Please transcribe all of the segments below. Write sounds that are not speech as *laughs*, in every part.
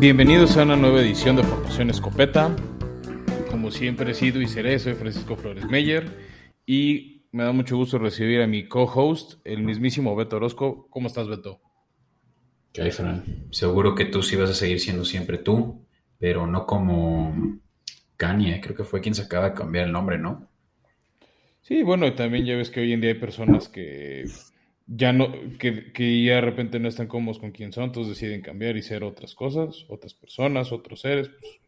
Bienvenidos a una nueva edición de Formación Escopeta. Como siempre he sido y seré, soy Francisco Flores Meyer y me da mucho gusto recibir a mi co-host, el mismísimo Beto Orozco. ¿Cómo estás, Beto? ¿Qué hay, Fran? Seguro que tú sí vas a seguir siendo siempre tú, pero no como Kanye, creo que fue quien se acaba de cambiar el nombre, ¿no? Sí, bueno, también ya ves que hoy en día hay personas que ya no, que, que, ya de repente no están cómodos con quién son, entonces deciden cambiar y ser otras cosas, otras personas, otros seres, pues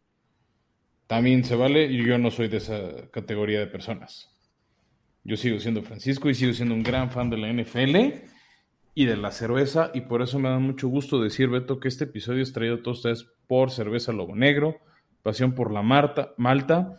también se vale y yo no soy de esa categoría de personas. Yo sigo siendo Francisco y sigo siendo un gran fan de la NFL y de la cerveza y por eso me da mucho gusto decir, Beto, que este episodio es traído a todos ustedes por Cerveza Lobo Negro, pasión por la Marta, Malta,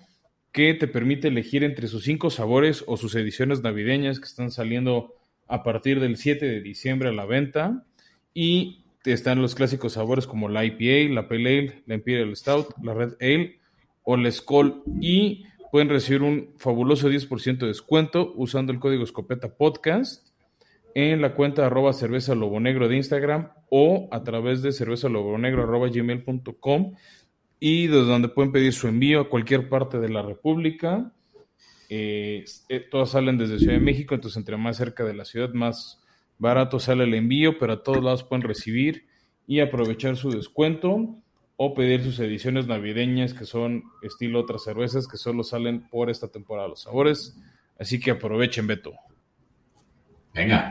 que te permite elegir entre sus cinco sabores o sus ediciones navideñas que están saliendo a partir del 7 de diciembre a la venta. Y están los clásicos sabores como la IPA, la Pale Ale, la Imperial Stout, la Red Ale o la Skull. Y pueden recibir un fabuloso 10% de descuento usando el código Escopeta Podcast en la cuenta arroba cerveza lobo negro de Instagram o a través de cerveza lobo negro arroba gmail.com y desde donde pueden pedir su envío a cualquier parte de la República eh, eh, todas salen desde Ciudad de México, entonces entre más cerca de la ciudad, más barato sale el envío, pero a todos lados pueden recibir y aprovechar su descuento o pedir sus ediciones navideñas que son estilo otras cervezas que solo salen por esta temporada los sabores. Así que aprovechen, Beto. Venga.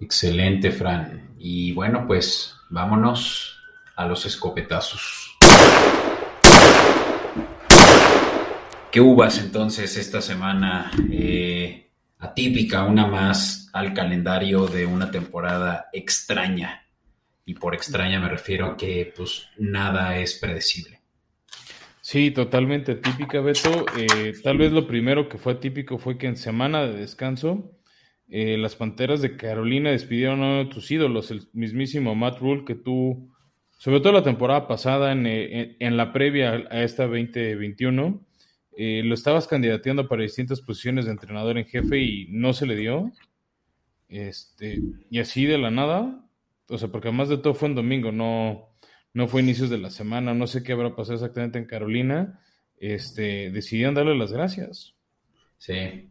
Excelente, Fran. Y bueno, pues vámonos a los escopetazos. ¿Qué uvas entonces esta semana eh, atípica, una más al calendario de una temporada extraña? Y por extraña me refiero a que pues nada es predecible. Sí, totalmente atípica, Beto. Eh, tal vez lo primero que fue atípico fue que en semana de descanso eh, las Panteras de Carolina despidieron a uno de tus ídolos, el mismísimo Matt Rule, que tú, sobre todo la temporada pasada, en, en la previa a esta 2021, eh, lo estabas candidateando para distintas posiciones de entrenador en jefe y no se le dio. Este, y así de la nada, o sea, porque además de todo fue en domingo, no, no fue inicios de la semana, no sé qué habrá pasado exactamente en Carolina. Este, decidieron darle las gracias. Sí.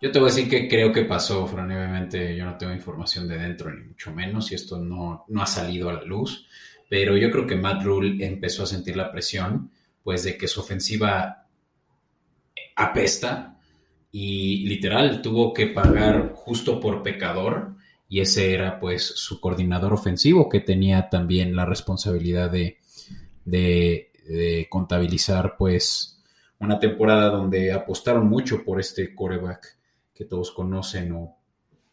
Yo te voy a decir que creo que pasó, Fran, obviamente yo no tengo información de dentro, ni mucho menos, y esto no, no ha salido a la luz, pero yo creo que Matt Rule empezó a sentir la presión, pues de que su ofensiva apesta y literal tuvo que pagar justo por pecador y ese era pues su coordinador ofensivo que tenía también la responsabilidad de, de, contabilizar pues una temporada donde apostaron mucho por este coreback que todos conocen o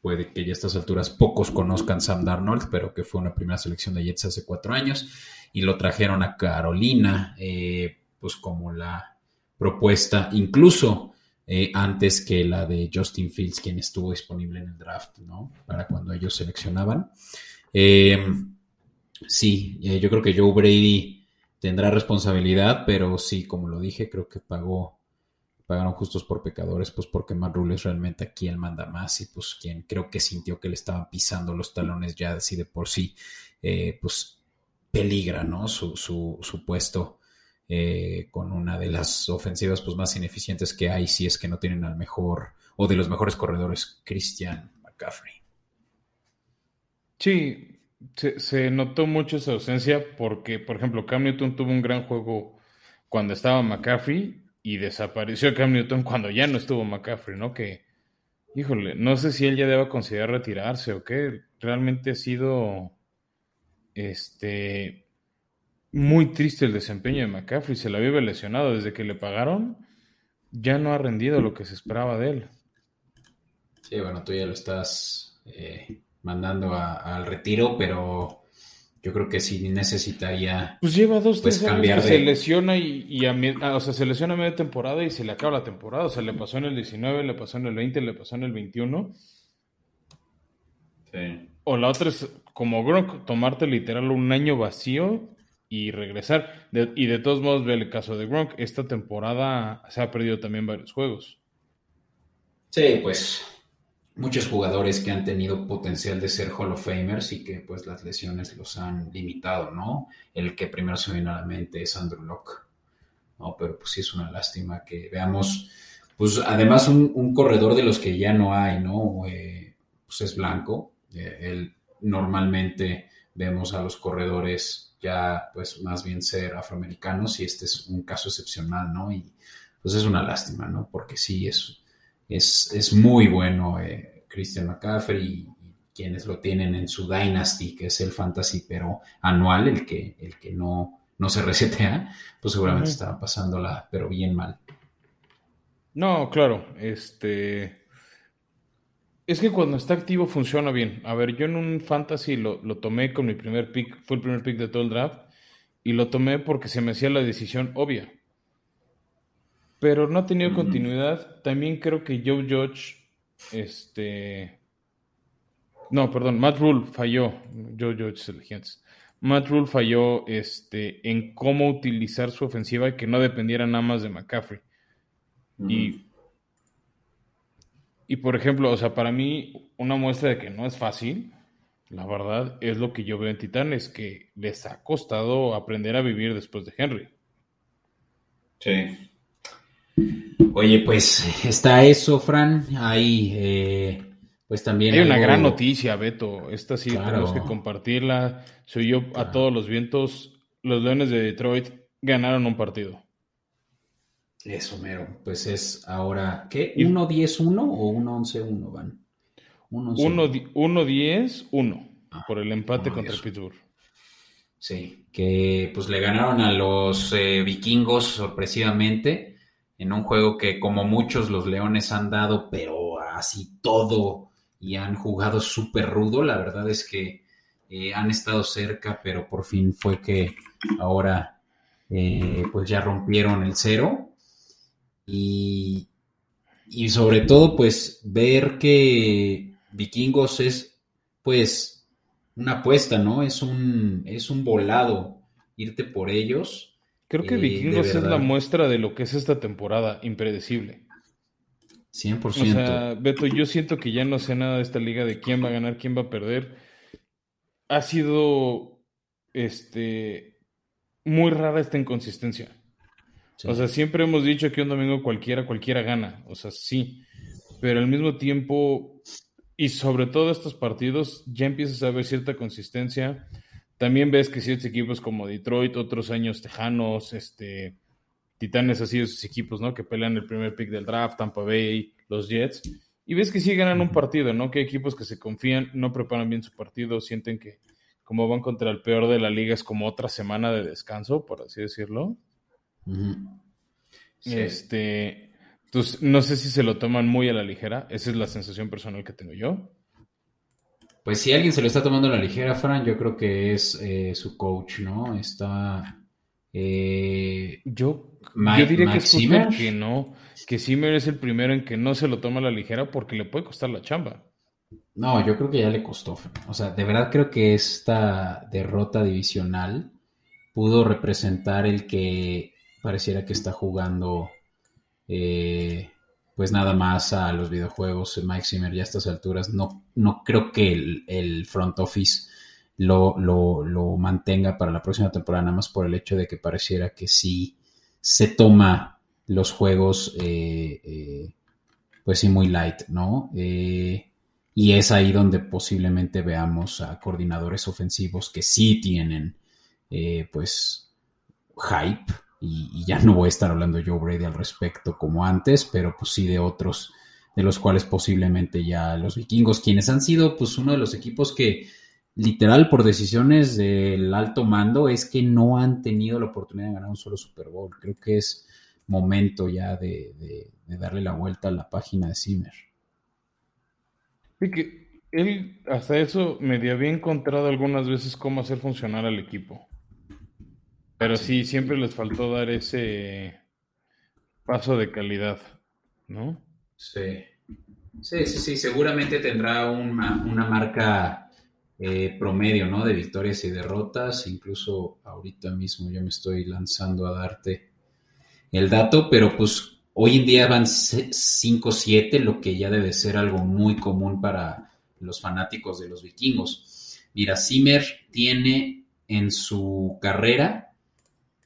puede que ya a estas alturas pocos conozcan Sam Darnold, pero que fue una primera selección de Jets hace cuatro años y lo trajeron a Carolina eh, pues como la propuesta, incluso eh, antes que la de Justin Fields, quien estuvo disponible en el draft, ¿no? Para cuando ellos seleccionaban. Em, sí, eh, yo creo que Joe Brady tendrá responsabilidad, pero sí, como lo dije, creo que pagó, pagaron justos por pecadores, pues porque Matt es realmente aquí el manda más y pues quien creo que sintió que le estaban pisando los talones ya así de por sí, eh, pues peligra, ¿no? Su, su, su puesto eh, con una de las ofensivas pues, más ineficientes que hay si es que no tienen al mejor o de los mejores corredores, Christian McCaffrey. Sí, se, notó mucho esa ausencia porque, por ejemplo, Cam Newton tuvo un gran juego cuando estaba McCaffrey y desapareció Cam Newton cuando ya no estuvo McCaffrey, ¿no? Que, híjole, no sé si él ya debe considerar retirarse o qué. Realmente ha sido, este, muy triste el desempeño de McCaffrey. Se la vive lesionado desde que le pagaron. Ya no ha rendido lo que se esperaba de él. Sí, bueno, tú ya lo estás eh, mandando al retiro, pero yo creo que sí necesitaría. Pues lleva dos, pues, tres años que se lesiona y, a, o sea, se lesiona a media temporada y se le acaba la temporada. O sea, le pasó en el 19, le pasó en el 20, le pasó en el 21. Sí. O la otra es, como Gronk, tomarte literal un año vacío y regresar. y de todos modos, ve el caso de Gronk. Esta temporada se ha perdido también varios juegos. Sí, pues muchos jugadores que han tenido potencial de ser Hall of Famers y que pues las lesiones los han limitado, ¿no? El que primero se viene a la mente es Andrew Locke, ¿no? Pero pues sí es una lástima que veamos, pues además un, corredor de los que ya no hay, ¿no? Eh, pues es blanco, eh, él normalmente vemos a los corredores ya pues más bien ser afroamericanos y este es un caso excepcional, ¿no? Y pues es una lástima, ¿no? Porque sí, es, es, es muy bueno eh, Christian McCaffrey y, quienes lo tienen en su Dynasty, que es el fantasy pero anual, el que, el que no, no se *laughs* resetea, pues seguramente estaba pasándola, pero bien mal. No, claro, este... Es que cuando está activo funciona bien. A ver, yo en un fantasy lo, lo, tomé con mi primer pick, fue el primer pick de todo el draft, y lo tomé porque se me hacía la decisión obvia. Pero no ha tenido continuidad. También creo que Joe Judge, este... No, perdón, Matt Rule falló. Joe Judge es Matt Rule falló este, en cómo utilizar su ofensiva y que no dependiera nada más de McCaffrey. Y y por ejemplo, o sea, para mí una muestra de que no es fácil, la verdad, es lo que yo veo en Titanes, que les ha costado aprender a vivir después de Henry. Sí. Oye, pues está eso, Fran. Ahí, eh, pues también. Hay una gran noticia, Beto. Esta sí tenemos que compartirla. Soy yo a todos los vientos. Los Leones de Detroit ganaron un partido. Eso, mero. Pues es ahora, ¿qué? ¿1-10-1 o 1-11-1 van? 1-10-1 ah, por el empate contra Pittsburgh. Sí, que pues le ganaron a los eh, vikingos sorpresivamente en un juego que como muchos los leones han dado, pero así todo y han jugado súper rudo. La verdad es que eh, han estado cerca, pero por fin fue que ahora eh, pues ya rompieron el cero y, sobre todo, pues, ver que Vikingos es, pues, una apuesta, ¿no? Es un, es un volado irte por ellos. Creo que eh, Vikingos es la muestra de lo que es esta temporada, impredecible. 100%. O sea, Beto, yo siento que ya no sé nada de esta liga, de quién va a ganar, quién va a perder. Ha sido, este, muy rara esta inconsistencia. O sea, siempre hemos dicho que un domingo cualquiera, cualquiera gana. O sea, sí. Pero al mismo tiempo, y sobre todo estos partidos, ya empiezas a ver cierta consistencia. También ves que ciertos equipos como Detroit, otros años Tejanos, este, Titanes, así esos equipos, ¿no? Que pelean el primer pick del draft, Tampa Bay, los Jets. Y ves que sí ganan un partido, ¿no? Que hay equipos que se confían, no preparan bien su partido, sienten que como van contra el peor de la liga es como otra semana de descanso, por así decirlo. Este, entonces, no sé si se lo toman muy a la ligera. Esa es la sensación personal que tengo yo. Pues si alguien se lo está tomando a la ligera, Fran, yo creo que es eh, su coach, ¿no? Está. Eh, yo, yo, diría que es que no, que Zimmer es el primero en que no se lo toma a la ligera porque le puede costar la chamba. No, yo creo que ya le costó. O sea, de verdad creo que esta derrota divisional pudo representar el que pareciera que está jugando eh, pues nada más a los videojuegos. Mike Zimmer ya a estas alturas no, no creo que el, front office lo, lo, mantenga para la próxima temporada, nada más por el hecho de que pareciera que sí se toma los juegos eh, eh, pues sí muy light, ¿no? y es ahí donde posiblemente veamos a coordinadores ofensivos que sí tienen pues hype y, ya no voy a estar hablando yo Brady al respecto como antes, pero pues sí de otros, de los cuales posiblemente ya los vikingos, quienes han sido pues uno de los equipos que literal por decisiones del alto mando es que no han tenido la oportunidad de ganar un solo Super Bowl. Creo que es momento ya de, darle la vuelta a la página de Zimmer. Sí, que él hasta eso me había encontrado algunas veces cómo hacer funcionar al equipo. Pero sí, siempre les faltó dar ese paso de calidad, ¿no? Sí. Sí, sí, sí, seguramente tendrá una, marca eh, promedio, ¿no? De victorias y derrotas. Incluso ahorita mismo yo me estoy lanzando a darte el dato, pero pues hoy en día van 5-7, lo que ya debe ser algo muy común para los fanáticos de los vikingos. Mira, Zimmer tiene en su carrera,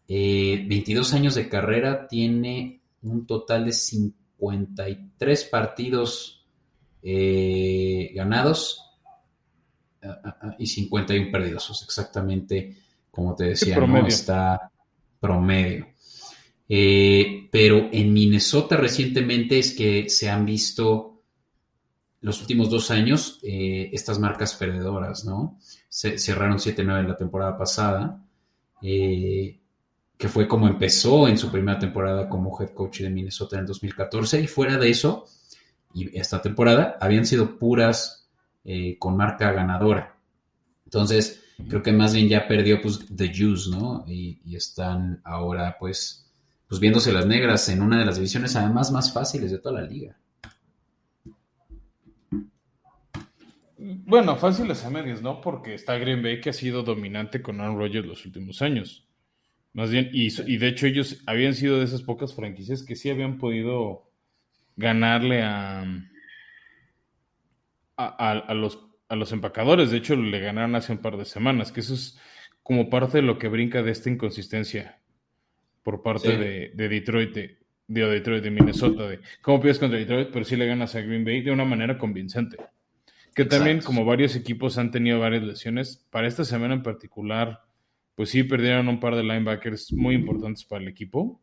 22 eh, años de carrera, tiene un total de 53 partidos eh, ganados ah, ah, ah, y 51 perdidos. exactamente como te decía, ¿no? está promedio. Eh, pero en Minnesota recientemente es que se han visto los últimos dos años estas marcas perdedoras, ¿no? Se, cerraron 7-9 en la temporada pasada. Eh, que fue como empezó en su primera temporada como head coach de Minnesota en el 2014, y fuera de eso, y esta temporada, habían sido puras eh, con marca ganadora. Entonces, creo que más bien ya perdió pues The Juice, ¿no? Y, están ahora pues, pues viéndose las negras en una de las divisiones además más fáciles de toda la liga. Bueno, fáciles a medias, ¿no? Porque está Green Bay que ha sido dominante con Aaron Rodgers los últimos años. Más bien, y, de hecho ellos habían sido de esas pocas franquicias que sí habían podido ganarle a, a, los, a los empacadores. De hecho, le ganaron hace un par de semanas, que eso es como parte de lo que brinca de esta inconsistencia por parte de, Detroit, de, Detroit, de Minnesota, de cómo pides contra Detroit, pero sí le ganas a Green Bay de una manera convincente. Que también, como varios equipos han tenido varias lesiones, para esta semana en particular pues sí perdieron un par de linebackers muy importantes para el equipo.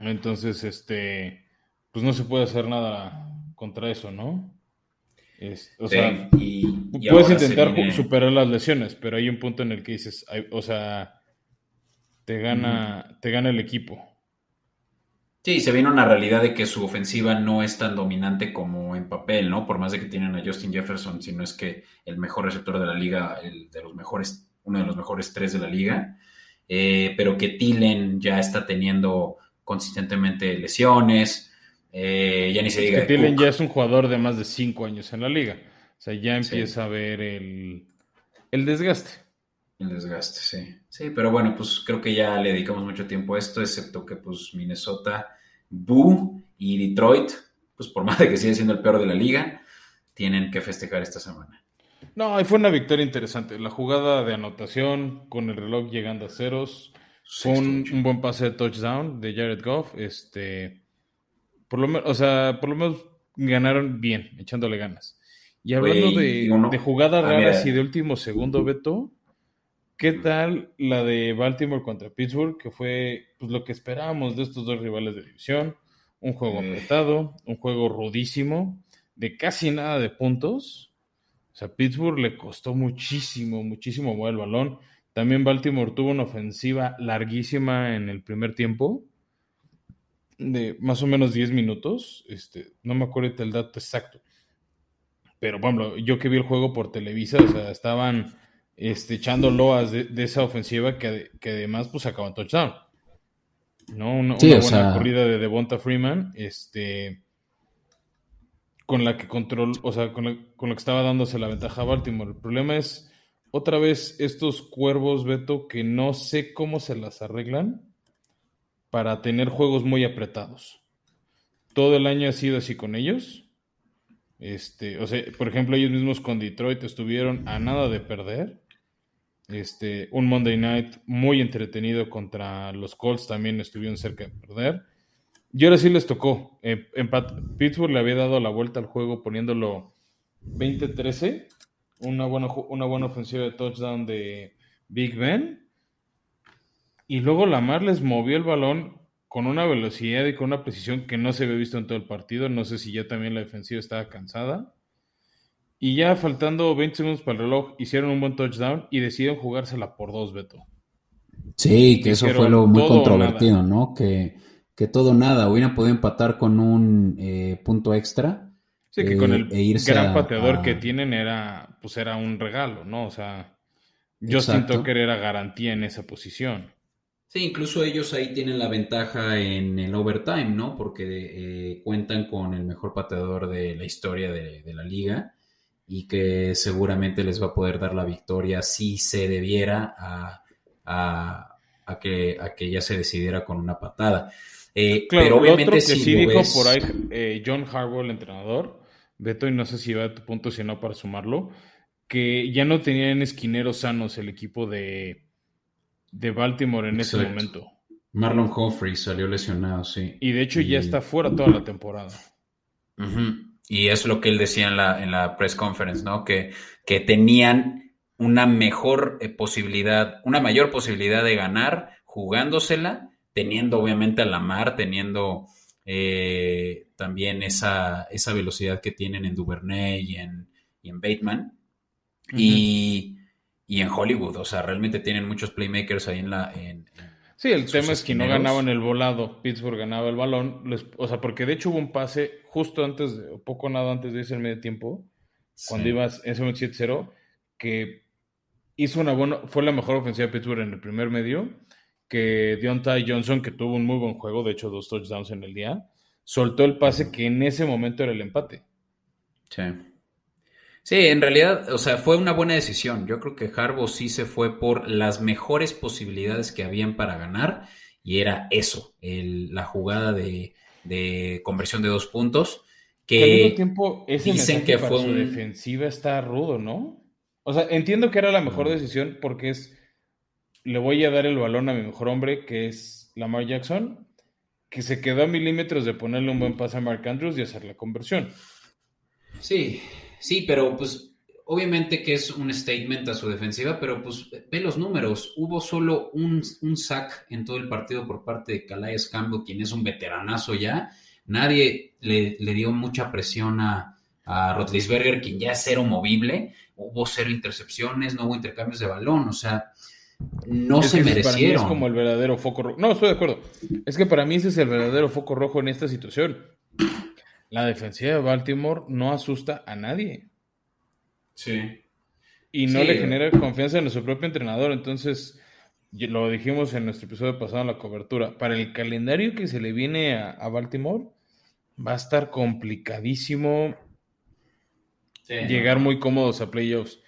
Entonces, este, pues no se puede hacer nada contra eso, ¿no? o sea, puedes intentar superar las lesiones, pero hay un punto en el que dices, o sea, te gana, te gana el equipo. Sí, se viene una realidad de que su ofensiva no es tan dominante como en papel, ¿no? Por más de que tienen a Justin Jefferson, si no es que el mejor receptor de la liga, el de los mejores uno de los mejores tres de la liga, eh, pero que Tillen ya está teniendo consistentemente lesiones, eh, ya ni se diga. Que Tillen ya es un jugador de más de cinco años en la liga, o sea, ya empieza a ver el, desgaste. El desgaste, sí. Sí, pero bueno, pues creo que ya le dedicamos mucho tiempo a esto, excepto que pues Minnesota, Boo y Detroit, pues por *laughs* más de que sigue siendo el peor de la liga, tienen que festejar esta semana. No, fue una victoria interesante. La jugada de anotación con el reloj llegando a ceros. Fue un, buen pase de touchdown de Jared Goff. Este, por lo menos, o sea, por lo menos ganaron bien, echándole ganas. Y hablando de, jugadas ah, raras y de último segundo, Beto, ¿qué tal la de Baltimore contra Pittsburgh? Que fue pues, lo que esperábamos de estos dos rivales de división. Un juego eh. apretado, un juego rudísimo, de casi nada de puntos. O sea, Pittsburgh le costó muchísimo, muchísimo mover el balón. También Baltimore tuvo una ofensiva larguísima en el primer tiempo, de más o menos 10 minutos. Este, no me acuerdo el dato exacto. Pero bueno, yo que vi el juego por Televisa, o sea, estaban este, echando loas de, esa ofensiva que, además pues acaban touchdown. ¿No? Una, buena corrida de Devonta Freeman. Este con la que control, o sea, con, con lo que estaba dándose la ventaja a Baltimore. El problema es, otra vez, estos cuervos, Beto, que no sé cómo se las arreglan para tener juegos muy apretados. Todo el año ha sido así con ellos. Este, o sea, por ejemplo, ellos mismos con Detroit estuvieron a nada de perder. Este, un Monday Night muy entretenido contra los Colts también estuvieron cerca de perder. Y ahora sí les tocó. Eh, Pittsburgh le había dado la vuelta al juego poniéndolo 20-13. Una buena, una buena ofensiva de touchdown de Big Ben. Y luego Lamar les movió el balón con una velocidad y con una precisión que no se había visto en todo el partido. No sé si ya también la defensiva estaba cansada. Y ya faltando 20 segundos para el reloj, hicieron un buen touchdown y decidieron jugársela por dos, Beto. Sí, que eso fue lo muy controvertido, ¿no? Que que todo nada, hubieran podido empatar con un eh, punto extra. Sí, que con el eh, e gran pateador que tienen era, pues era un regalo, ¿no? O sea, yo siento que era garantía en esa posición. Sí, incluso ellos ahí tienen la ventaja en el overtime, ¿no? Porque eh, cuentan con el mejor pateador de la historia de, la liga y que seguramente les va a poder dar la victoria si se debiera a, a, que, a que ya se decidiera con una patada. Eh, pero obviamente otro que sí dijo por ahí eh, John Harbaugh, el entrenador, Beto, y no sé si va a tu punto, si no para sumarlo, que ya no tenían esquineros sanos el equipo de, de Baltimore en ese momento. Marlon Humphrey salió lesionado, sí. Y de hecho ya está fuera toda la temporada. Y es lo que él decía en la, en la press conference, ¿no? Que, que tenían una mejor eh, posibilidad, una mayor posibilidad de ganar jugándosela, teniendo obviamente a la mar, teniendo eh, también esa, esa velocidad que tienen en Duvernay y en, y en Bateman. y, y, en Hollywood, o sea, realmente tienen muchos playmakers ahí en la... En, Sí, el tema es que no ganaban el volado, Pittsburgh ganaba el balón, o sea, porque de hecho hubo un pase justo antes, o poco nada antes de ese medio tiempo, cuando ibas en ese 7-0, que hizo una buena, fue la mejor ofensiva de Pittsburgh en el primer medio, que Deontay Johnson, que tuvo un muy buen juego, de hecho dos touchdowns en el día, soltó el pase que en ese momento era el empate. Sí. Sí, en realidad, o sea, fue una buena decisión. Yo creo que Harbaugh sí se fue por las mejores posibilidades que habían para ganar y era eso, la jugada de, conversión de dos puntos. Que, al mismo tiempo, ese dicen que fue su defensiva está rudo, ¿no? O sea, entiendo que era la mejor decisión porque es le voy a dar el balón a mi mejor hombre, que es Lamar Jackson, que se quedó a milímetros de ponerle un buen pase a Mark Andrews y hacer la conversión. Sí, Sí, pero pues obviamente que es un statement a su defensiva, pero pues ve los números. Hubo solo un, sack en todo el partido por parte de Calais Campbell, quien es un veteranazo ya. Nadie le, dio mucha presión a, a Rotlisberger, quien ya es cero movible. Hubo cero intercepciones, no hubo intercambios de balón, o sea, no se merecieron. es como el verdadero foco rojo. No, estoy de acuerdo. Es que para mí ese es el verdadero foco rojo en esta situación la defensiva de Baltimore no asusta a nadie. Sí. Y no le genera confianza en su propio entrenador. Entonces, lo dijimos en nuestro episodio pasado en la cobertura, para el calendario que se le viene a, Baltimore, va a estar complicadísimo llegar muy cómodos a playoffs.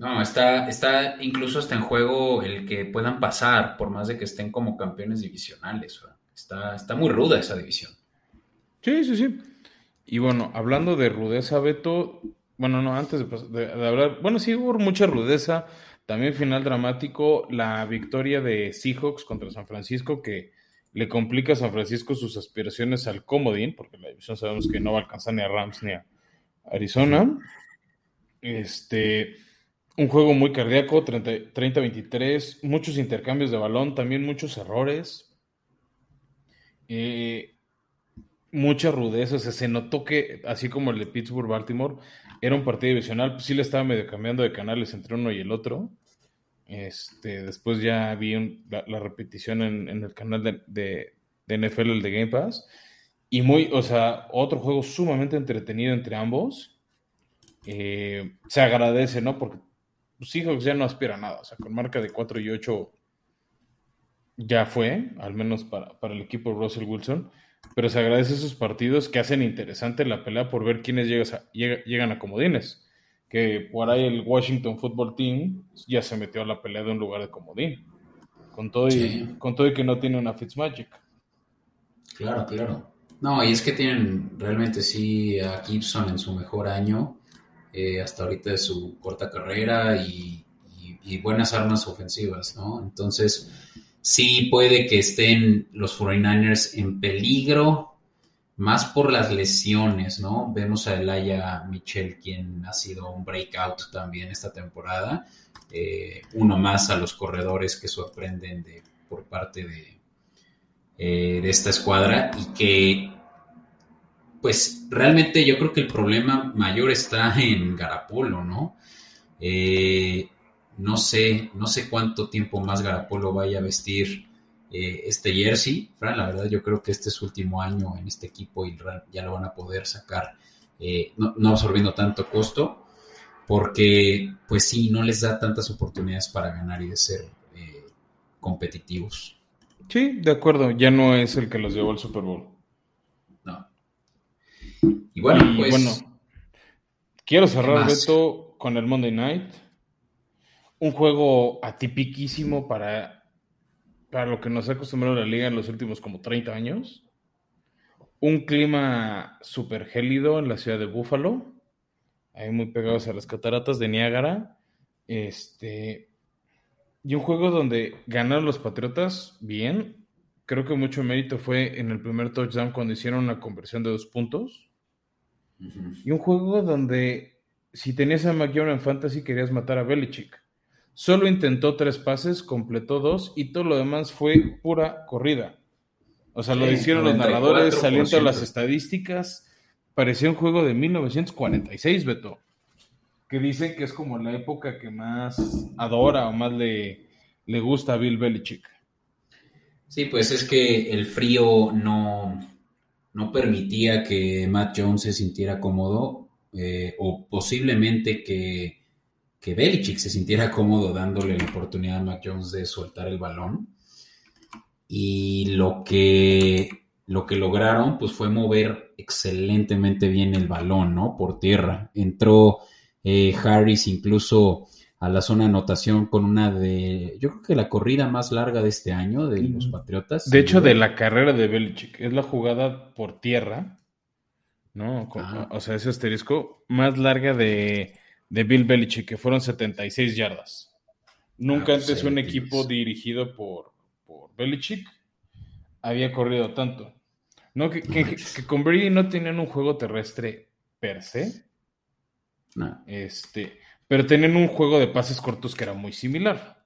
No, está, está incluso hasta en juego el que puedan pasar, por más de que estén como campeones divisionales. Está, está muy ruda esa división. Sí, sí, sí. Y bueno, hablando de rudeza, Beto, bueno, no, antes de, hablar, bueno, sí hubo mucha rudeza, también final dramático, la victoria de Seahawks contra San Francisco, que le complica a San Francisco sus aspiraciones al comodín, porque la división sabemos que no va a alcanzar ni a Rams ni a Arizona. Este, un juego muy cardíaco, 30-23, muchos intercambios de balón, también muchos errores. Eh, mucha rudeza, o sea, se notó que, así como el de Pittsburgh-Baltimore, era un partido divisional, pues sí le estaba medio cambiando de canales entre uno y el otro. Este, después ya vi la, repetición en, el canal de, de, NFL, el de Game Pass. Y muy, o sea, otro juego sumamente entretenido entre ambos. Eh, se agradece, ¿no? Porque Seahawks ya no aspira a nada. O sea, con marca de 4 y 8 ya fue, al menos para, para el equipo Russell Wilson pero se agradece esos partidos que hacen interesante la pelea por ver quiénes llegan a comodines. Que por ahí el Washington Football Team ya se metió a la pelea de un lugar de comodín. Con todo y, con todo y que no tiene una Fitzmagic. Claro, claro. No, y es que tienen realmente sí a Gibson en su mejor año, eh, hasta ahorita de su corta carrera y, buenas armas ofensivas, ¿no? Entonces, sí puede que estén los 49ers en peligro, más por las lesiones, ¿no? Vemos a Elaya Michel, quien ha sido un breakout también esta temporada. Eh, uno más a los corredores que sorprenden de, por parte de, eh, de esta escuadra y que pues realmente yo creo que el problema mayor está en Garapolo, ¿no? Eh, no sé, no sé cuánto tiempo más Garapolo vaya a vestir eh, este jersey. Fran, la verdad yo creo que este es su último año en este equipo y ya lo van a poder sacar eh, no, absorbiendo tanto costo porque pues sí, no les da tantas oportunidades para ganar y de ser eh, competitivos. Sí, de acuerdo, ya no es el que los llevó al Super Bowl. Y bueno, pues... Bueno, quiero cerrar, esto con el Monday Night un juego atipiquísimo para para lo que nos ha acostumbrado la liga en los últimos como 30 años. Un clima súper gélido en la ciudad de Buffalo, ahí muy pegados a las cataratas de Niágara. Este, y un juego donde ganaron los Patriotas bien. Creo que mucho mérito fue en el primer touchdown cuando hicieron una conversión de dos puntos. Y un juego donde si tenías a McJown en fantasy querías matar a Belichick. Solo intentó tres pases, completó dos y todo lo demás fue pura corrida. O sea, lo hicieron los narradores, saliendo las estadísticas. Parecía un juego de 1946, Beto. Que dicen que es como la época que más adora o más le, le gusta a Bill Belichick. Sí, pues es que el frío no, no permitía que Matt Jones se sintiera cómodo eh, o posiblemente que, que Belichick se sintiera cómodo dándole la oportunidad a Matt Jones de soltar el balón. Y lo que, lo que lograron pues fue mover excelentemente bien el balón, ¿no? Por tierra. Entró eh, Harris incluso a la zona de anotación con una de, yo creo que la corrida más larga de este año de los. Patriotas. De hecho, de la carrera de Belichick, es la jugada por tierra, ¿no? o sea, ese asterisco más larga de, Bill Belichick, que fueron 76 yardas. Nunca ah, pues antes un equipo dirigido por, por Belichick había corrido tanto. No, que, que, que, con Brady no tenían un juego terrestre per se. No. Este, pero tenían un juego de pases cortos que era muy similar.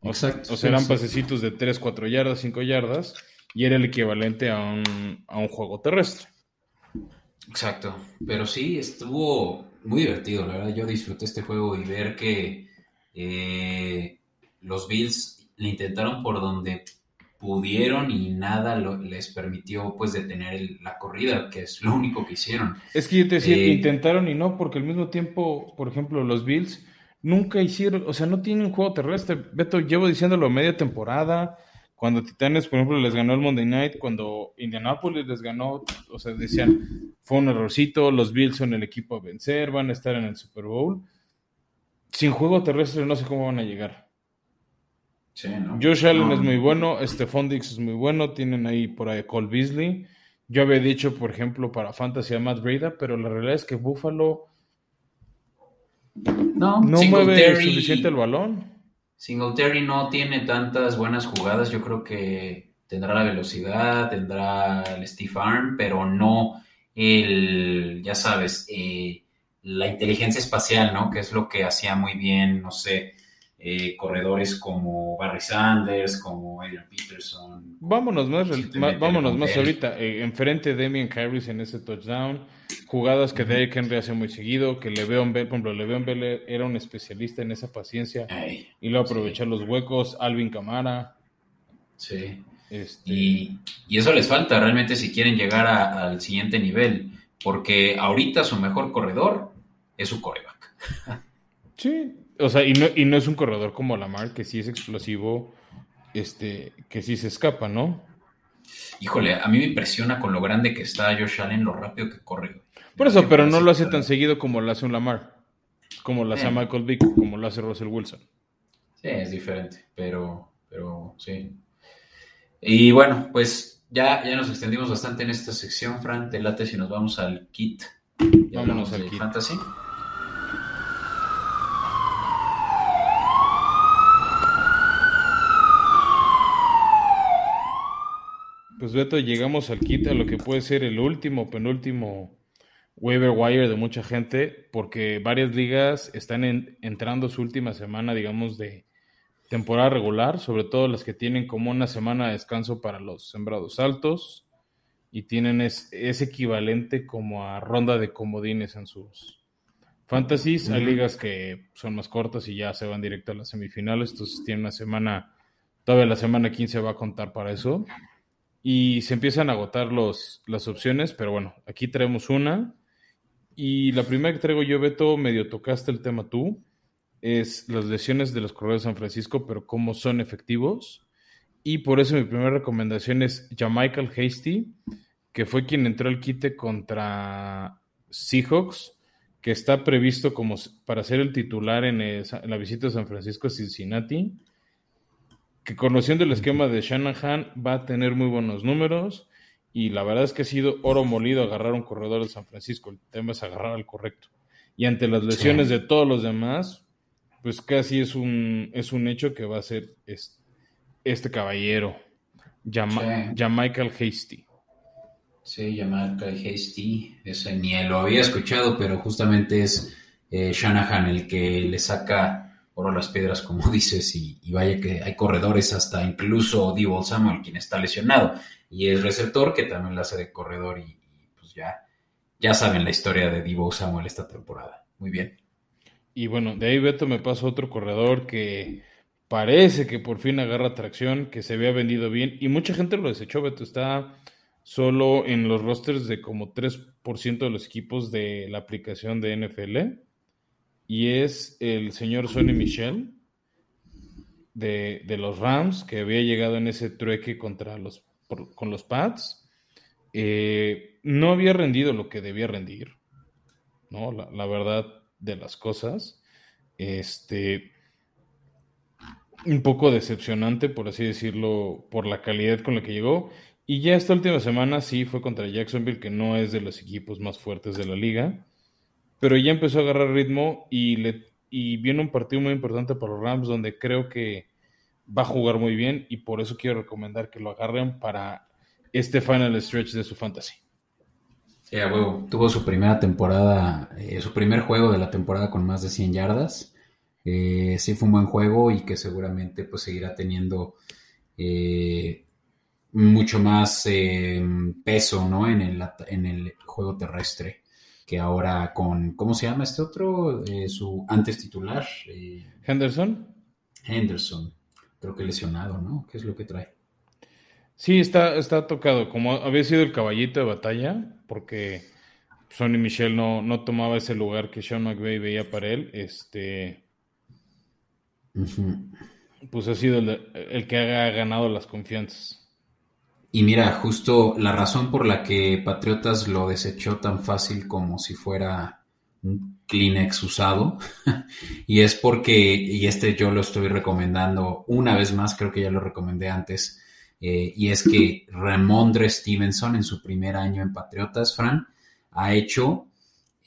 O sea, o sea eran pasecitos de 3, 4 yardas, 5 yardas, y era el equivalente a un, juego terrestre. Exacto, pero sí, estuvo muy divertido, la verdad, yo disfruté este juego y ver que eh, los Bills le intentaron por donde pudieron y nada les permitió pues detener la corrida, que es lo único que hicieron. Es que yo te decía, eh, intentaron y no, porque al mismo tiempo, por ejemplo, los Bills nunca hicieron, o sea, no tienen un juego terrestre. Beto, llevo diciéndolo media temporada, cuando Titanes, por ejemplo, les ganó el Monday Night, cuando Indianapolis les ganó, o sea, decían, fue un errorcito, los Bills son el equipo a vencer, van a estar en el Super Bowl. Sin juego terrestre no sé cómo van a llegar. Josh Allen es muy bueno, Stephon Dix es muy bueno, tienen ahí por ahí Cole Beasley. Yo había dicho, por ejemplo, para Fantasy a Matt Breda, pero la realidad es que Buffalo no, mueve suficiente el balón. Singletary no tiene tantas buenas jugadas, yo creo que tendrá la velocidad, tendrá el Steve Arm, pero no el, ya sabes, eh, la inteligencia espacial, ¿no? Que es lo que hacía muy bien, no sé, eh, corredores como Barry Sanders, como Adrian Peterson. Vámonos más, vámonos más ahorita. Eh, enfrente de Demian Harris en ese touchdown. Jugadas que Derrick Henry hace muy seguido. Que Le'Veon Bell, por ejemplo, Le'Veon Bell era un especialista en esa paciencia. y lo aprovechar los huecos. Alvin Camara. Sí. Este y, eso les falta realmente si quieren llegar al siguiente nivel. Porque ahorita su mejor corredor es su coreback. Sí, o sea, y no, y no es un corredor como Lamar, que sí es explosivo, este, que sí se escapa, ¿no? Híjole, a mí me impresiona con lo grande que está Josh Allen, lo rápido que corre. Por eso, pero no lo hace tan seguido como lo hace un Lamar, como lo hace eh. Michael Vick, como lo hace Russell Wilson. Sí, es diferente, pero, pero sí. Y bueno, pues ya, ya nos extendimos bastante en esta sección, Fran. Te late si nos vamos al kit. Vámonos al kit. Fantasy. Pues Beto, llegamos al kit a lo que puede ser el último, penúltimo waiver wire de mucha gente, porque varias ligas están entrando su última semana, digamos, de temporada regular, sobre todo las que tienen como una semana de descanso para los sembrados altos y tienen ese equivalente como a ronda de comodines en sus fantasies. Hay ligas que son más cortas y ya se van directo a las semifinales, entonces tienen una semana, todavía la semana 15 va a contar para eso y se empiezan a agotar los, las opciones, pero bueno, aquí traemos una. Y la primera que traigo yo, Beto, medio tocaste el tema tú, es las lesiones de los corredores de San Francisco, pero cómo son efectivos. Y por eso mi primera recomendación es Jamichael Hasty, que fue quien entró al quite contra Seahawks, que está previsto como para ser el titular en, en la visita de San Francisco a Cincinnati que conociendo el esquema de Shanahan va a tener muy buenos números y la verdad es que ha sido oro molido agarrar un corredor de San Francisco. El tema es agarrar al correcto. Y ante las lesiones de todos los demás, pues casi es un, es un hecho que va a ser este, este caballero, Michael Hasty. Sí, Michael Hasty, ese ni lo había escuchado, pero justamente es eh, Shanahan el que le saca oro las piedras, como *laughs* dices, y, vaya que hay corredores, hasta incluso Divo Samuel, quien está lesionado, y es receptor que también la hace de corredor, y, pues ya, ya saben la historia de Divo Samuel esta temporada. Muy bien. Y bueno, de ahí Beto me pasa otro corredor que parece que por fin agarra tracción, que se había vendido bien, y mucha gente lo desechó, Beto, está solo en los rosters de como 3% de los equipos de la aplicación de NFL y es el señor Sonny Michel de, los Rams, que había llegado en ese trueque contra los, con los Pats. Eh, no había rendido lo que debía rendir, ¿no? La, verdad de las cosas. Este, un poco decepcionante, por así decirlo, por la calidad con la que llegó. Y ya esta última semana sí fue contra Jacksonville, que no es de los equipos más fuertes de la liga pero ya empezó a agarrar ritmo y, le, y viene un partido muy importante para los Rams donde creo que va a jugar muy bien y por eso quiero recomendar que lo agarren para este final stretch de su fantasy. Sí, Tuvo su primera temporada, eh, su primer juego de la temporada con más de 100 yardas. Eh, sí fue un buen juego y que seguramente pues seguirá teniendo eh, mucho más peso ¿no? en, el, en el juego terrestre que ahora con, ¿cómo se llama este otro? Eh, su antes titular. Eh, Henderson. Henderson, creo que lesionado, ¿no? ¿Qué es lo que trae? Sí, está, está tocado, como había sido el caballito de batalla, porque Sonny Michel no, no tomaba ese lugar que Sean McVay veía para él, este... Pues ha sido el, el que ha ganado las confianzas. Y mira, justo la razón por la que Patriotas lo desechó tan fácil como si fuera un Kleenex usado, *laughs* y es porque, y este yo lo estoy recomendando una vez más, creo que ya lo recomendé antes, eh, y es que *laughs* Ramondre Stevenson en su primer año en Patriotas, Fran, ha hecho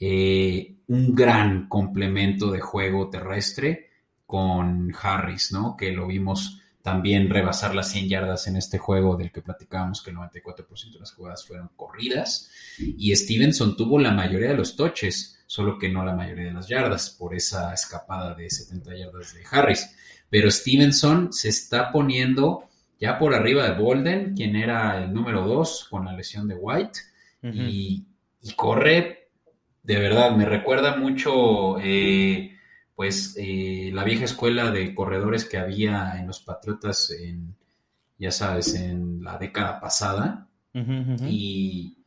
eh, un gran complemento de juego terrestre con Harris, ¿no? Que lo vimos también rebasar las 100 yardas en este juego del que platicábamos que el 94% de las jugadas fueron corridas. Y Stevenson tuvo la mayoría de los toches, solo que no la mayoría de las yardas por esa escapada de 70 yardas de Harris. Pero Stevenson se está poniendo ya por arriba de Bolden, quien era el número 2 con la lesión de White, y, corre, de verdad, me recuerda mucho... Eh, pues eh, la vieja escuela de corredores que había en los Patriotas en, ya sabes, en la década pasada. Y,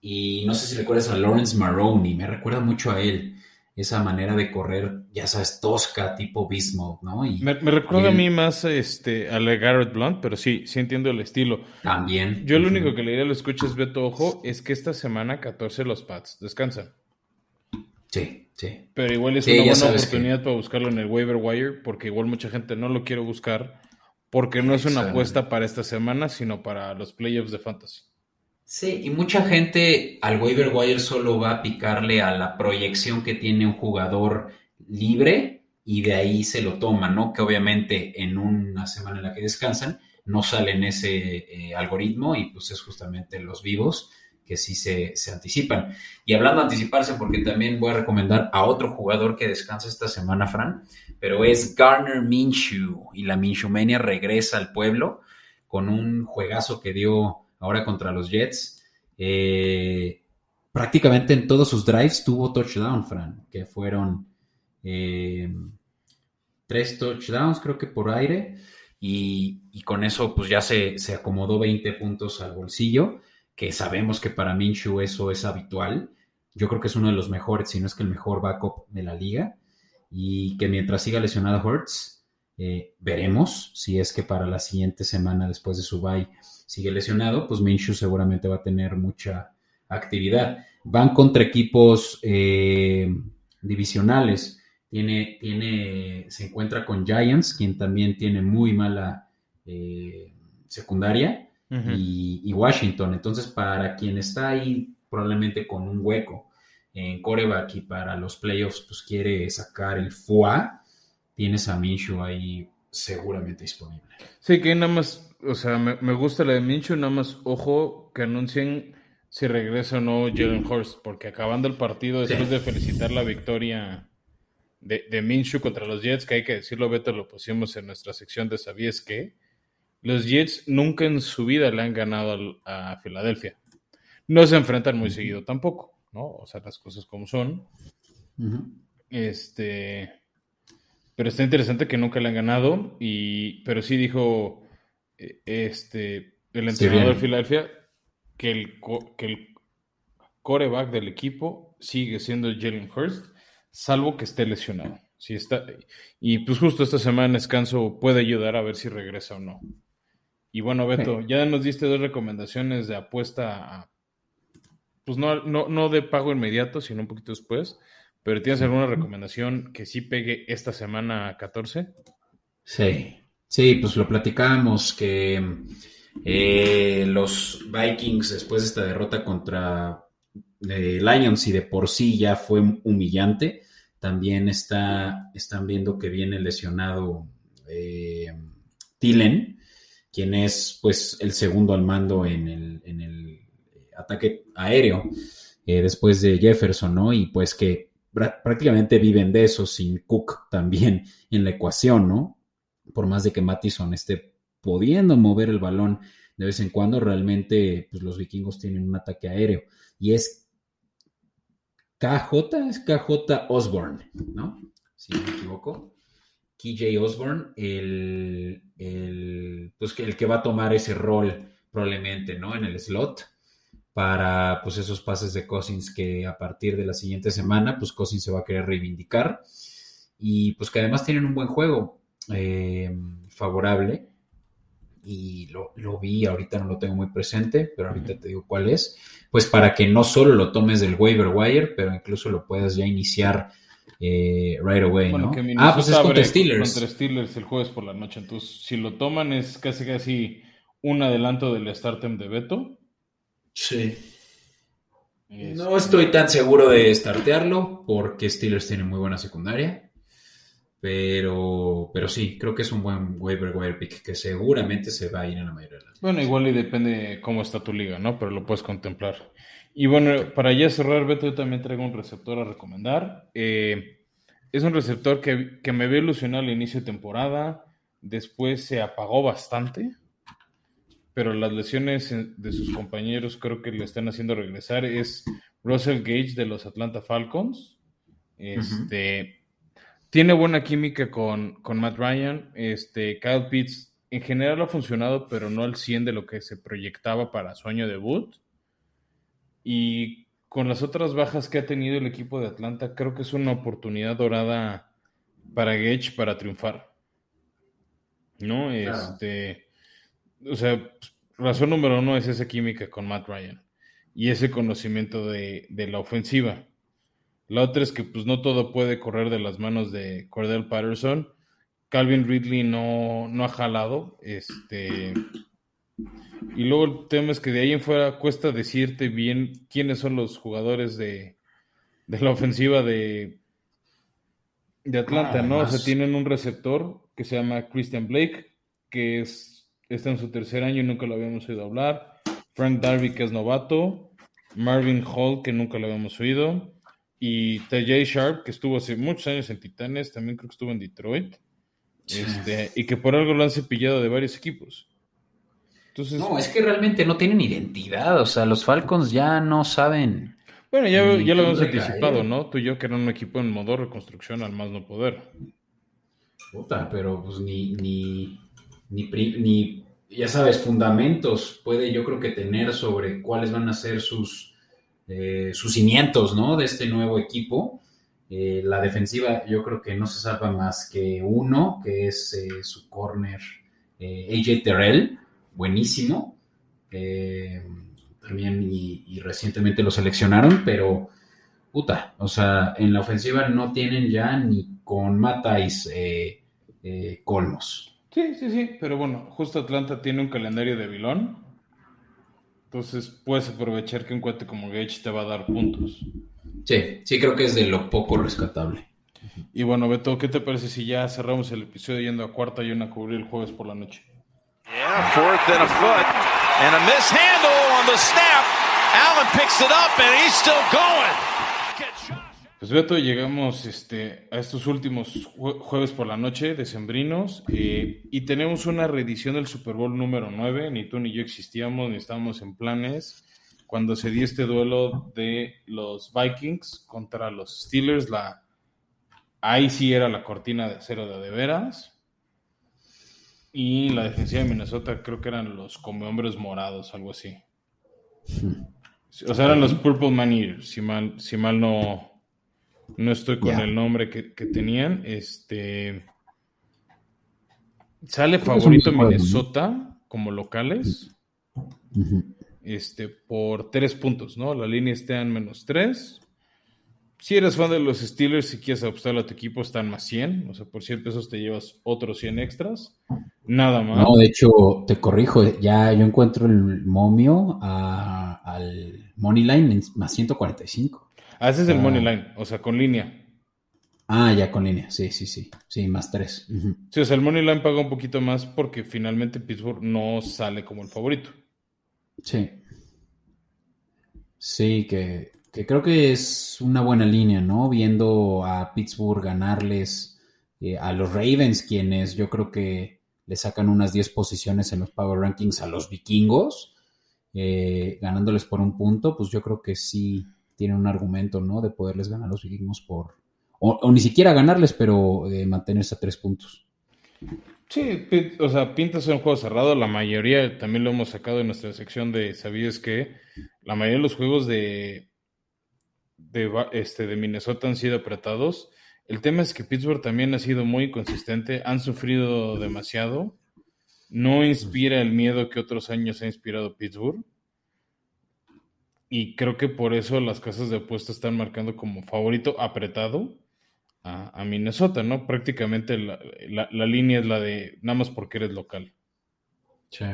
y, no sé si recuerdas a Lawrence Maroney, me recuerda mucho a él. Esa manera de correr, ya sabes, tosca, tipo Bismuth, ¿no? me, recuerda a mí más este, a Garrett Blunt, pero sí, sí entiendo el estilo. También. Yo lo único que le diría a los escuches, Beto Ojo, es que esta semana 14 los Pats descansan. Sí, sí. Pero igual es una buena oportunidad para buscarlo en el waiver wire, porque igual mucha gente no lo quiere buscar, porque no es una apuesta para esta semana, sino para los playoffs de fantasy. Sí, y mucha gente al waiver wire solo va a picarle a la proyección que tiene un jugador libre y de ahí se lo toma, ¿no? Que obviamente en una semana en la que descansan no sale en ese eh, algoritmo y pues es justamente los vivos que sí se, anticipan. Y hablando de anticiparse, porque también voy a recomendar a otro jugador que descansa esta semana, Fran, pero es Garner Minshew. Y la Minshewmania regresa al pueblo con un juegazo que dio ahora contra los Jets. Eh, prácticamente en todos sus drives tuvo touchdown, Fran, que fueron eh, tres touchdowns, creo que por aire. Y, con eso, pues ya se, se acomodó 20 puntos al bolsillo que sabemos que para Minshew eso es habitual. Yo creo que es uno de los mejores, si no es que el mejor backup de la liga. Y que mientras siga lesionado Hurts, eh, veremos si es que para la siguiente semana después de su bye sigue lesionado, pues Minshew seguramente va a tener mucha actividad. Van contra equipos eh, divisionales. Tiene, tiene, se encuentra con Giants, quien también tiene muy mala eh, secundaria y, Washington. Entonces, para quien está ahí probablemente con un hueco en coreback y para los playoffs, pues quiere sacar el FUA, tienes a Minshew ahí seguramente disponible. Sí, que nada más, o sea, me, gusta la de Minshew, nada más, ojo, que anuncien si regresa o no Jalen Hurst, porque acabando el partido, después de felicitar la victoria de, de Minshew contra los Jets, que hay que decirlo, Beto, lo pusimos en nuestra sección de ¿Sabías qué? Los Jets nunca en su vida le han ganado a Filadelfia. No se enfrentan muy seguido tampoco, ¿no? O sea, las cosas como son. Este. Pero está interesante que nunca le han ganado. Y. Pero sí dijo. Eh, este. El entrenador de Filadelfia. Que el, que el coreback del equipo sigue siendo Jalen Hurst. Salvo que esté lesionado. Si está, y pues justo esta semana descanso puede ayudar a ver si regresa o no. Y bueno, Beto, ya nos diste dos recomendaciones de apuesta a, pues no, no, no de pago inmediato, sino un poquito después. Pero ¿tienes alguna recomendación que sí pegue esta semana 14? Sí, sí, pues lo platicábamos que eh, los Vikings después de esta derrota contra eh, Lions y de por sí ya fue humillante, también está, están viendo que viene lesionado eh, Tilen quien es pues el segundo al mando en el, en el eh, ataque aéreo eh, después de Jefferson, ¿no? Y pues que prácticamente viven de eso sin Cook también en la ecuación, ¿no? Por más de que Mattison esté pudiendo mover el balón de vez en cuando, realmente pues los vikingos tienen un ataque aéreo y es KJ, es KJ Osborne, ¿no? Si no me equivoco. KJ Osborne, el, el, pues, el que va a tomar ese rol probablemente, ¿no? En el slot para pues esos pases de Cousins que a partir de la siguiente semana, pues Cousins se va a querer reivindicar y pues que además tienen un buen juego eh, favorable y lo, lo, vi, ahorita no lo tengo muy presente, pero ahorita te digo cuál es, pues para que no solo lo tomes del waiver wire, pero incluso lo puedas ya iniciar eh, right away, ¿no? Ah, pues es contra Steelers. Contra Steelers el jueves por la noche. Entonces, si lo toman, es casi casi un adelanto del startem de Beto. Sí. No estoy tan seguro de startearlo porque Steelers tiene muy buena secundaria. Pero, pero sí, creo que es un buen waiver wire pick que seguramente se va a ir en la mayoría de las Bueno, igual y depende cómo está tu liga, ¿no? Pero lo puedes contemplar. Y bueno, para ya cerrar, Beto, yo también traigo un receptor a recomendar. Eh, es un receptor que, que me vio ilusionado al inicio de temporada, después se apagó bastante, pero las lesiones de sus compañeros creo que le están haciendo regresar. Es Russell Gage de los Atlanta Falcons. Este, Tiene buena química con, con, Matt Ryan. Este, Kyle Pitts en general ha funcionado, pero no al 100 de lo que se proyectaba para su año debut. Y con las otras bajas que ha tenido el equipo de Atlanta, creo que es una oportunidad dorada para Gage para triunfar. ¿No? Este. O sea, razón número uno es esa química con Matt Ryan y ese conocimiento de, la ofensiva. La otra es que pues no todo puede correr de las manos de Cordell Patterson. Calvin Ridley no, no ha jalado. Este y luego el tema es que de ahí en fuera cuesta decirte bien quiénes son los jugadores de, la ofensiva de, de Atlanta, ah, ¿no? O sea, tienen un receptor que se llama Christian Blake, que es, está en su tercer año y nunca lo habíamos oído hablar. Frank Darby, que es novato. Marvin Hall, que nunca lo habíamos oído. Y TJ Sharp, que estuvo hace muchos años en Titanes, también creo que estuvo en Detroit. Este, y que por algo lo han cepillado de varios equipos no, es que realmente no tienen identidad. O sea, los Falcons ya no saben. Bueno, ya, ya lo hemos anticipado, ¿no? Tú y yo que eran un equipo en modo reconstrucción al más no poder. Puta, pero pues ni, ni, ni, ni, ya sabes, fundamentos puede yo creo que tener sobre cuáles van a ser sus, eh, sus cimientos, ¿no? De este nuevo equipo. Eh, la defensiva yo creo que no se salva más que uno, que es eh, su corner AJ Terrell buenísimo. Eh, también y, recientemente lo seleccionaron, pero puta, o sea, en la ofensiva no tienen ya ni con Matais eh, eh, colmos. Sí, sí, sí, pero bueno, justo Atlanta tiene un calendario de vilón. Entonces puedes aprovechar que un cuate como Gage te va a dar puntos. Sí, sí creo que es de lo poco rescatable. Y bueno, Beto, ¿qué te parece si ya cerramos el episodio yendo a cuarta y una a cubrir el jueves por la noche? Yeah, fourth and a foot. And a mishandle on the snap. Allen picks it up and he's still going. Pues Beto, llegamos este, a estos últimos jueves por la noche, decembrinos, eh, y tenemos una reedición del Super Bowl número 9. Ni tú ni yo existíamos, ni estábamos en planes. Cuando se dio este duelo de los Vikings contra los Steelers, la, ahí sí era la cortina de acero de veras. Y la defensiva de Minnesota creo que eran los come hombres morados, algo así. O sea, eran los Purple Man si mal, si mal no, no estoy con el nombre que, tenían. Este. Sale favorito Minnesota como locales. Este, por tres puntos, ¿no? La línea está en menos tres. Si eres fan de los Steelers, si quieres apostar a tu equipo, están más 100. O sea, por 100 pesos te llevas otros 100 extras. Nada más. No, de hecho, te corrijo. Ya yo encuentro el momio al Money Line más 145. Ah, ese es el money line, o sea, con línea. Ah, ya con línea, sí, sí, sí. Sí, más tres. Sí, o sea, el money line paga un poquito más porque finalmente Pittsburgh no sale como el favorito. Sí. Sí, que, creo que es una buena línea, ¿no? Viendo a Pittsburgh ganarles eh, a los Ravens, quienes yo creo que le sacan unas 10 posiciones en los Power Rankings a los vikingos, eh, ganándoles por un punto, pues yo creo que sí tiene un argumento, ¿no? De poderles ganar a los vikingos por, o, ni siquiera ganarles, pero eh, mantenerse a tres puntos. Sí, o sea, pintas un juego cerrado. La mayoría también lo hemos sacado en nuestra sección de ¿sabías que? La mayoría de los juegos de, de, este, de Minnesota han sido apretados. El tema es que Pittsburgh también ha sido muy consistente, han sufrido demasiado. No inspira el miedo que otros años ha inspirado Pittsburgh. Y creo que por eso las casas de apuestas están marcando como favorito apretado a, Minnesota, ¿no? Prácticamente la, línea es la de nada más porque eres local. Sí.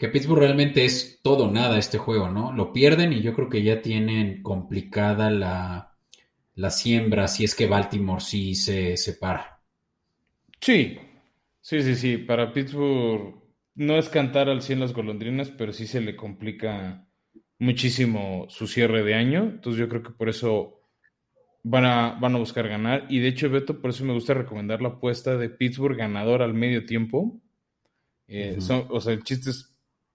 Que Pittsburgh realmente es todo nada este juego, ¿no? Lo pierden y yo creo que ya tienen complicada la, la siembra si es que Baltimore sí se separa. Sí, sí, sí, sí. Para Pittsburgh no es cantar al 100 las golondrinas, pero sí se le complica muchísimo su cierre de año. Entonces yo creo que por eso van a, van a buscar ganar. Y de hecho, Beto, por eso me gusta recomendar la apuesta de Pittsburgh ganador al medio tiempo. Eh, o sea, el chiste es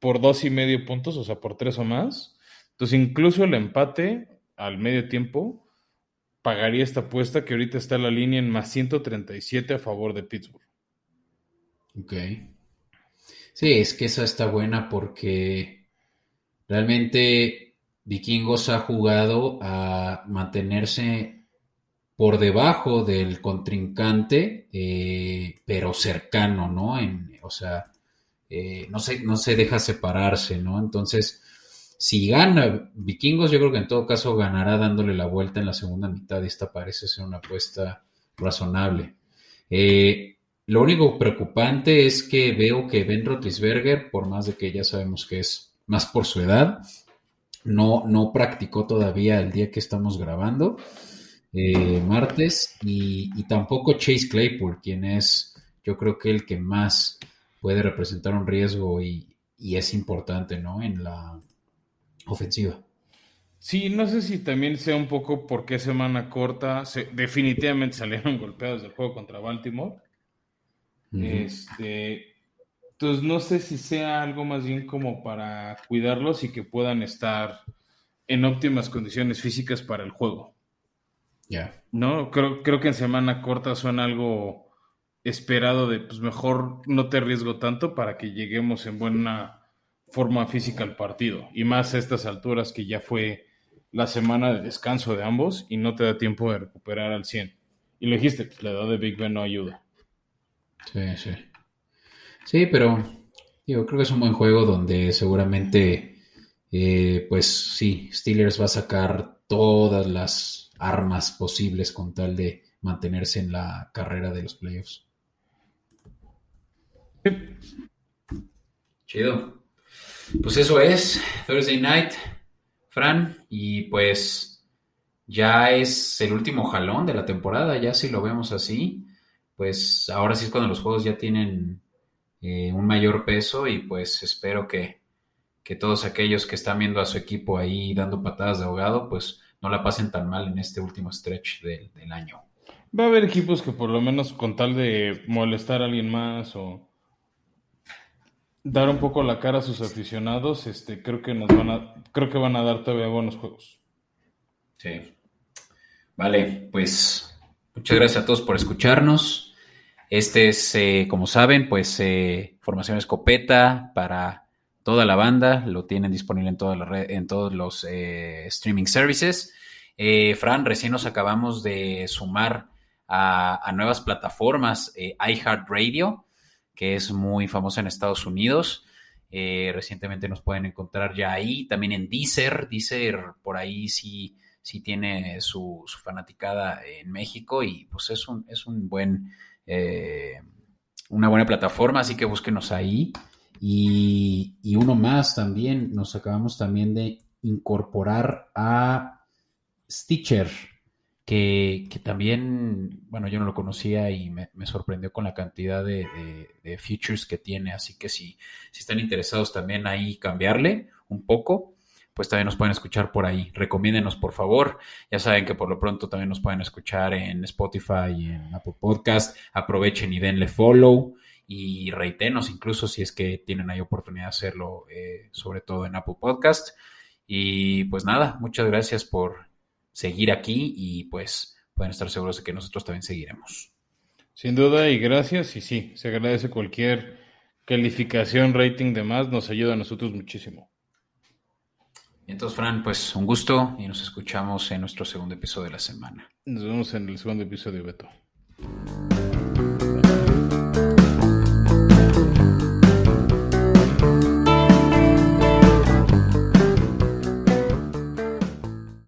por dos y medio puntos, o sea, por tres o más. Entonces, incluso el empate al medio tiempo pagaría esta apuesta que ahorita está en la línea en más 137 a favor de Pittsburgh. Ok. Sí, es que esa está buena porque Realmente Vikingos ha jugado a mantenerse por debajo del contrincante, eh, pero cercano, ¿no? o sea, eh, no, se, no se deja separarse, ¿no? Entonces, si gana Vikingos, yo creo que en todo caso ganará dándole la vuelta en la segunda mitad y esta parece ser una apuesta razonable. Eh, lo único preocupante es que veo que Ben Roethlisberger, por más de que ya sabemos que es más por su edad. No, no practicó todavía el día que estamos grabando, eh, martes, y, tampoco Chase Claypool, quien es, yo creo que el que más puede representar un riesgo y, es importante, ¿no? En la ofensiva. Sí, no sé si también sea un poco porque semana corta, definitivamente salieron *laughs* golpeados del juego contra Baltimore. Este, entonces no sé si sea algo más bien como para cuidarlos y que puedan estar en óptimas condiciones físicas para el juego. Ya. No, creo, creo que en semana corta suena algo esperado de pues mejor no te arriesgo tanto para que lleguemos en buena forma física al partido. Y más a estas alturas que ya fue la semana de descanso de ambos y no te da tiempo de recuperar al 100. Y lo dijiste, pues, la edad de Big Ben no ayuda. Sí, sí. Sí, pero yo creo que es un buen juego donde seguramente, eh, pues sí, Steelers va a sacar todas las armas posibles con tal de mantenerse en la carrera de los playoffs. Chido. Pues eso es Thursday Night, Fran, y pues ya es el último jalón de la temporada, ya si lo vemos así, pues ahora sí es cuando los juegos ya tienen eh, un mayor peso y pues espero que, todos aquellos que están viendo a su equipo ahí dando patadas de ahogado, pues no la pasen tan mal en este último stretch del año. Va a haber equipos que por lo menos con tal de molestar a alguien más o dar un poco la cara a sus aficionados, este, creo que nos van a, creo que van a dar todavía buenos juegos. Sí. Vale, pues muchas gracias a todos por escucharnos. Este es, eh, como saben, pues eh, formación escopeta para toda la banda. Lo tienen disponible en, toda la en todos los eh, streaming services. Fran, recién nos acabamos de sumar a nuevas plataformas, iHeartRadio que es muy famosa en Estados Unidos. Eh, recientemente nos pueden encontrar ya ahí, también en Deezer. Deezer por ahí sí, sí tiene su, fanaticada en México y pues es un, es un buen, eh, una buena plataforma, así que búsquenos ahí. Y, y uno más también, nos acabamos también de incorporar a Stitcher que, también, bueno, yo no lo conocía y me, sorprendió con la cantidad de, features que tiene, así que si, si están interesados también ahí cambiarle un poco, pues también nos pueden escuchar por ahí. Recomiéndenos, por favor. Ya saben que por lo pronto también nos pueden escuchar en Spotify y en Apple Podcast. Aprovechen y denle follow y reitenos incluso si es que tienen ahí oportunidad de hacerlo, eh, sobre todo en Apple Podcast. Y pues nada, muchas gracias por seguir aquí y pues pueden estar seguros de que nosotros también seguiremos. Sin duda y gracias y sí, se agradece cualquier calificación, rating demás, nos ayuda a nosotros muchísimo. Y entonces, Fran, pues un gusto y nos escuchamos en nuestro segundo episodio de la semana. Nos vemos en el segundo episodio, Beto.